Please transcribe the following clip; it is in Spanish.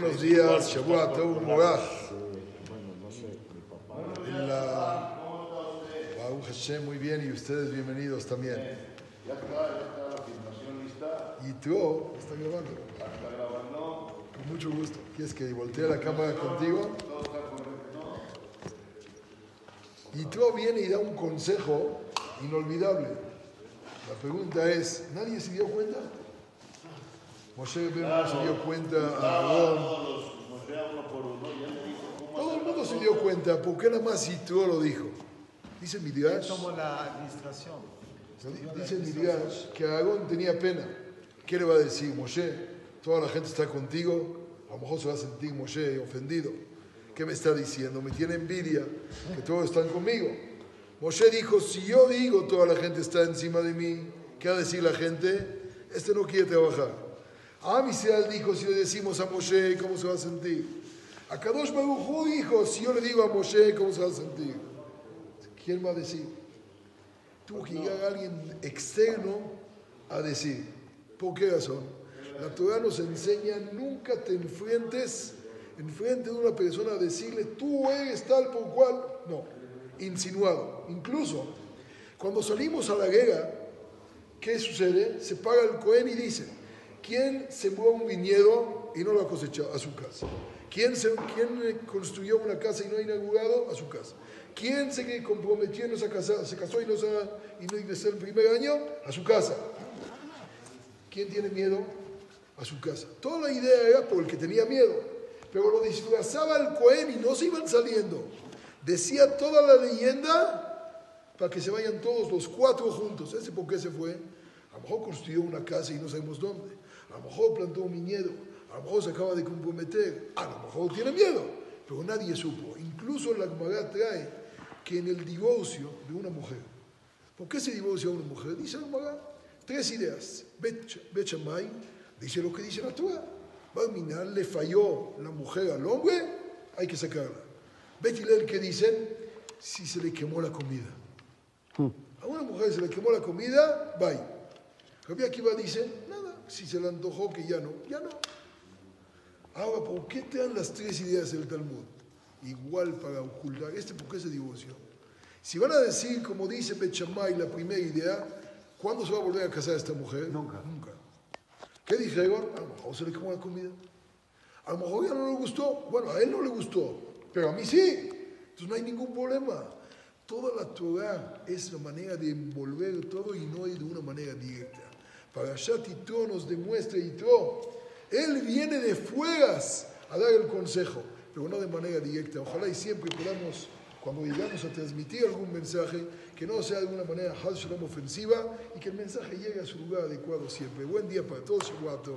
buenos días, Shabbat Tov Morach. La Baruch Hashem, muy bien, y ustedes bienvenidos también. Ya está, ya está la filmación lista. Y tú, está grabando. Está grabando. Con mucho gusto. ¿Quieres que voltee la cámara contigo? Todo está correcto. Y tú viene y da un consejo inolvidable. La pregunta es, ¿nadie se dio cuenta? Moshe no se dio cuenta, Aarón, dijo cómo todo el mundo se dio cuenta, ¿por qué nada más Yitro lo dijo? Dice Midrash, Tomó la administración. dice Midrash que Aarón tenía pena. ¿Qué le va a decir Moshe? Toda la gente está contigo, a lo mejor se va a sentir Moshe ofendido. ¿Qué me está diciendo? Me tiene envidia que todos están conmigo. Moshe dijo, si yo digo toda la gente está encima de mí, ¿qué va a decir la gente? Este no quiere trabajar. A Israel dijo, si le decimos a Moshe, ¿cómo se va a sentir? A Kadosh Baruj dijo, si yo le digo a Moshe, ¿cómo se va a sentir? ¿Quién va a decir? Tuvo que llegar alguien externo a decir. ¿Por qué razón? La Torah nos enseña, nunca te enfrentes enfrente de una persona a decirle, tú eres tal por cual. No, insinuado. Incluso, cuando salimos a la guerra, ¿qué sucede? Se paga el Cohen y dice, ¿quién sembró un viñedo y no lo ha cosechado? A su casa. ¿Quién, se, ¿Quién construyó una casa y no ha inaugurado? A su casa. ¿Quién se comprometió y no se, casado, se casó y no se y no ingresó el primer año? A su casa. ¿Quién tiene miedo? A su casa. Toda la idea era por el que tenía miedo, pero lo disfrazaba el Cohen y no se iban saliendo. Decía toda la leyenda para que se vayan todos los cuatro juntos. ¿Ese por qué se fue? A lo mejor construyó una casa y no sabemos dónde. A lo mejor plantó un viñedo. A lo mejor se acaba de comprometer. A lo mejor tiene miedo. Pero nadie supo. Incluso la Gemara trae que en el divorcio de una mujer, ¿por qué se divorcia una mujer? Dice la Gemara, tres ideas. Bet Shammai dice lo que dice la Torah. A le falló la mujer al hombre, hay que sacarla. Bet Hillel que dicen, si se le quemó la comida. A una mujer se le quemó la comida, bye. Rabbi Akiva dice, si se le antojó que ya no, ya no. Ahora, ¿por qué te dan las tres ideas del Talmud? Igual para ocultar. ¿Este por qué se divorció? Si van a decir, como dice Bechamay, la primera idea, ¿cuándo se va a volver a casar esta mujer? Nunca. Nunca. ¿Qué dijeron? A lo mejor se le quemó la comida. A lo mejor ya no le gustó. Bueno, a él no le gustó, pero a mí sí. Entonces no hay ningún problema. Toda la Torah es la manera de envolver todo y no es de una manera directa. Para Yitro nos demuestra Yitro. Él viene de fueras a dar el consejo, pero no de manera directa. Ojalá y siempre podamos, cuando llegamos a transmitir algún mensaje, que no sea de una manera hal shalom ofensiva y que el mensaje llegue a su lugar adecuado siempre. Buen día para todos, Shabbat.